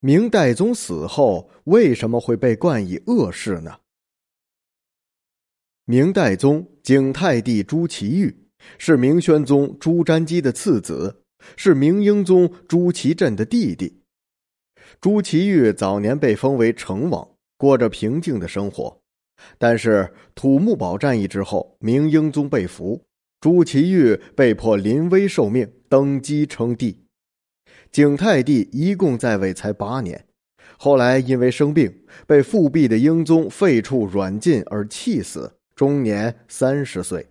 明代宗死后为什么会被冠以恶谥呢？明代宗景泰帝朱祁钰是明宣宗朱瞻基的次子，是明英宗朱祁镇的弟弟。朱祁钰早年被封为成王，过着平静的生活。但是土木堡战役之后，明英宗被俘，朱祁钰被迫临危受命登基称帝。景泰帝一共在位才八年，后来因为生病，被复辟的英宗废黜软禁而气死，终年三十岁。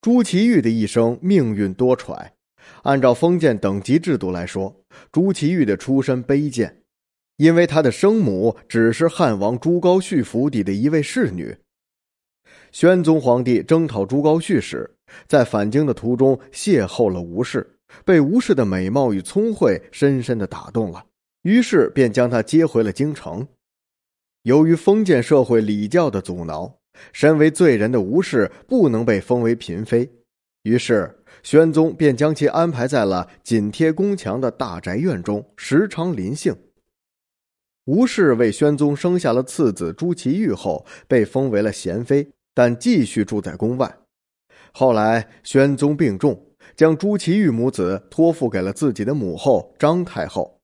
朱祁钰的一生命运多舛，按照封建等级制度来说，朱祁钰的出身卑贱，因为他的生母只是汉王朱高煦府邸的一位侍女。宣宗皇帝征讨朱高煦时，在返京的途中邂逅了吴氏。被吴氏的美貌与聪慧深深的打动了，于是便将她接回了京城。由于封建社会礼教的阻挠，身为罪人的吴氏不能被封为嫔妃，于是宣宗便将其安排在了紧贴宫墙的大宅院中，时常临幸。吴氏为宣宗生下了次子朱祁钰后，被封为了贤妃，但继续住在宫外。后来宣宗病重。将朱祁钰母子托付给了自己的母后张太后，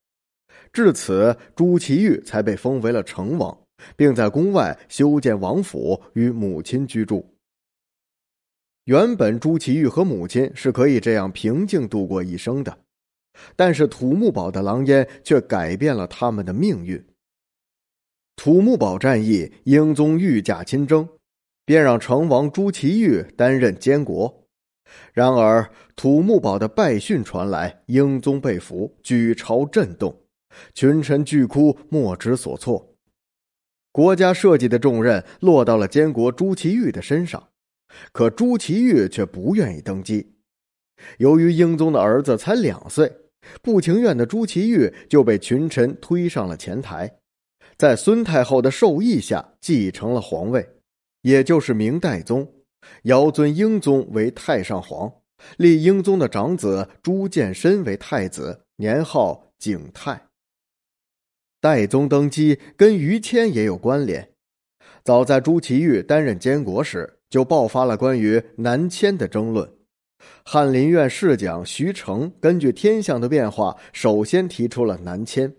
至此朱祁钰才被封为了成王，并在宫外修建王府与母亲居住。原本朱祁钰和母亲是可以这样平静度过一生的，但是土木堡的狼烟却改变了他们的命运。土木堡战役，英宗御驾亲征，便让成王朱祁钰担任监国。然而，土木堡的败讯传来，英宗被俘，举朝震动，群臣俱哭，莫知所措。国家社稷的重任落到了监国朱祁钰的身上，可朱祁钰却不愿意登基。由于英宗的儿子才两岁，不情愿的朱祁钰就被群臣推上了前台，在孙太后的授意下继承了皇位，也就是明代宗。尧尊英宗为太上皇，立英宗的长子朱见深为太子，年号景泰。代宗登基跟于谦也有关联。早在朱祁钰担任监国时，就爆发了关于南迁的争论。翰林院侍讲徐成根据天象的变化，首先提出了南迁。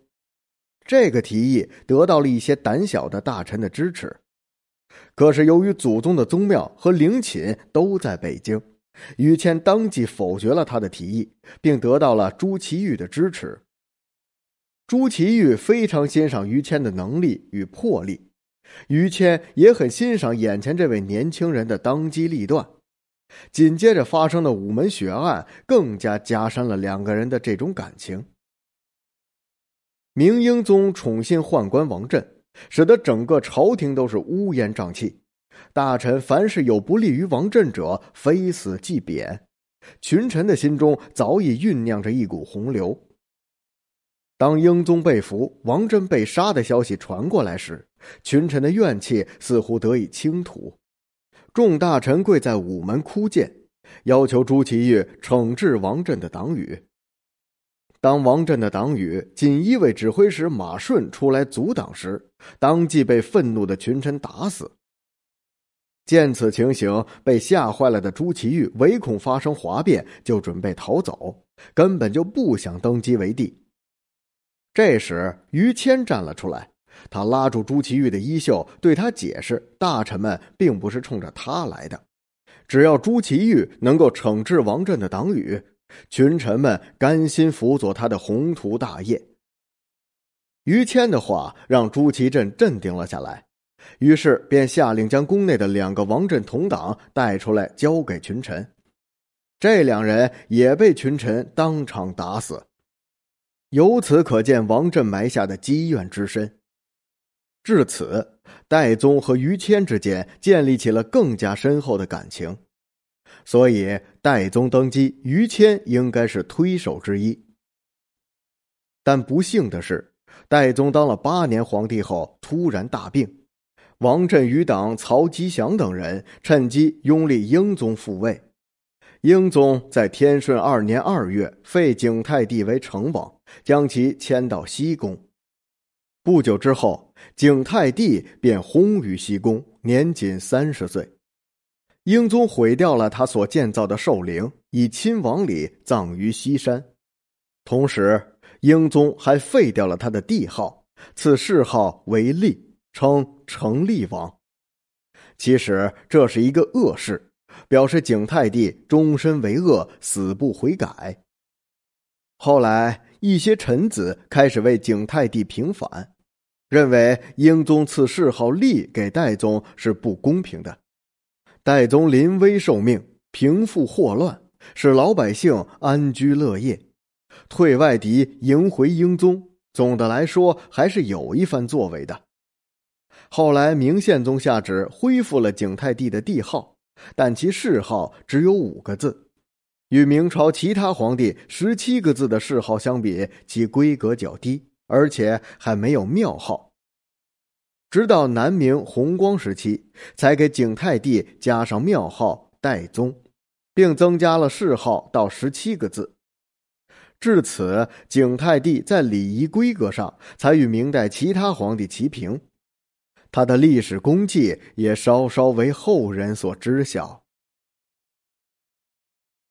这个提议得到了一些胆小的大臣的支持。可是，由于祖宗的宗庙和陵寝都在北京，于谦当即否决了他的提议，并得到了朱祁钰的支持。朱祁钰非常欣赏于谦的能力与魄力，于谦也很欣赏眼前这位年轻人的当机立断。紧接着发生的午门血案，更加加深了两个人的这种感情。明英宗宠信宦官王振。使得整个朝廷都是乌烟瘴气，大臣凡是有不利于王振者，非死即贬。群臣的心中早已酝酿着一股洪流。当英宗被俘、王振被杀的消息传过来时，群臣的怨气似乎得以倾吐，众大臣跪在午门哭谏，要求朱祁钰惩治王振的党羽。当王振的党羽锦衣卫指挥使马顺出来阻挡时，当即被愤怒的群臣打死。见此情形，被吓坏了的朱祁钰唯恐发生哗变，就准备逃走，根本就不想登基为帝。这时，于谦站了出来，他拉住朱祁钰的衣袖，对他解释：大臣们并不是冲着他来的，只要朱祁钰能够惩治王振的党羽。群臣们甘心辅佐他的宏图大业。于谦的话让朱祁镇镇定了下来，于是便下令将宫内的两个王振同党带出来交给群臣。这两人也被群臣当场打死。由此可见王振埋下的积怨之深。至此，戴宗和于谦之间建立起了更加深厚的感情。所以，代宗登基，于谦应该是推手之一。但不幸的是，代宗当了八年皇帝后突然大病，王振余党曹吉祥等人趁机拥立英宗复位。英宗在天顺二年二月废景泰帝为成王，将其迁到西宫。不久之后，景泰帝便薨于西宫，年仅三十岁。英宗毁掉了他所建造的寿陵，以亲王礼葬于西山。同时，英宗还废掉了他的帝号，赐谥号为立，称成立王。其实这是一个恶事，表示景泰帝终身为恶，死不悔改。后来，一些臣子开始为景泰帝平反，认为英宗赐谥号立给代宗是不公平的。代宗临危受命，平复祸乱，使老百姓安居乐业，退外敌，迎回英宗。总的来说，还是有一番作为的。后来，明宪宗下旨恢复了景泰帝的帝号，但其谥号只有五个字，与明朝其他皇帝十七个字的谥号相比，其规格较低，而且还没有庙号。直到南明弘光时期，才给景泰帝加上庙号代宗，并增加了谥号到十七个字。至此，景泰帝在礼仪规格上才与明代其他皇帝齐平。他的历史功绩也稍稍为后人所知晓。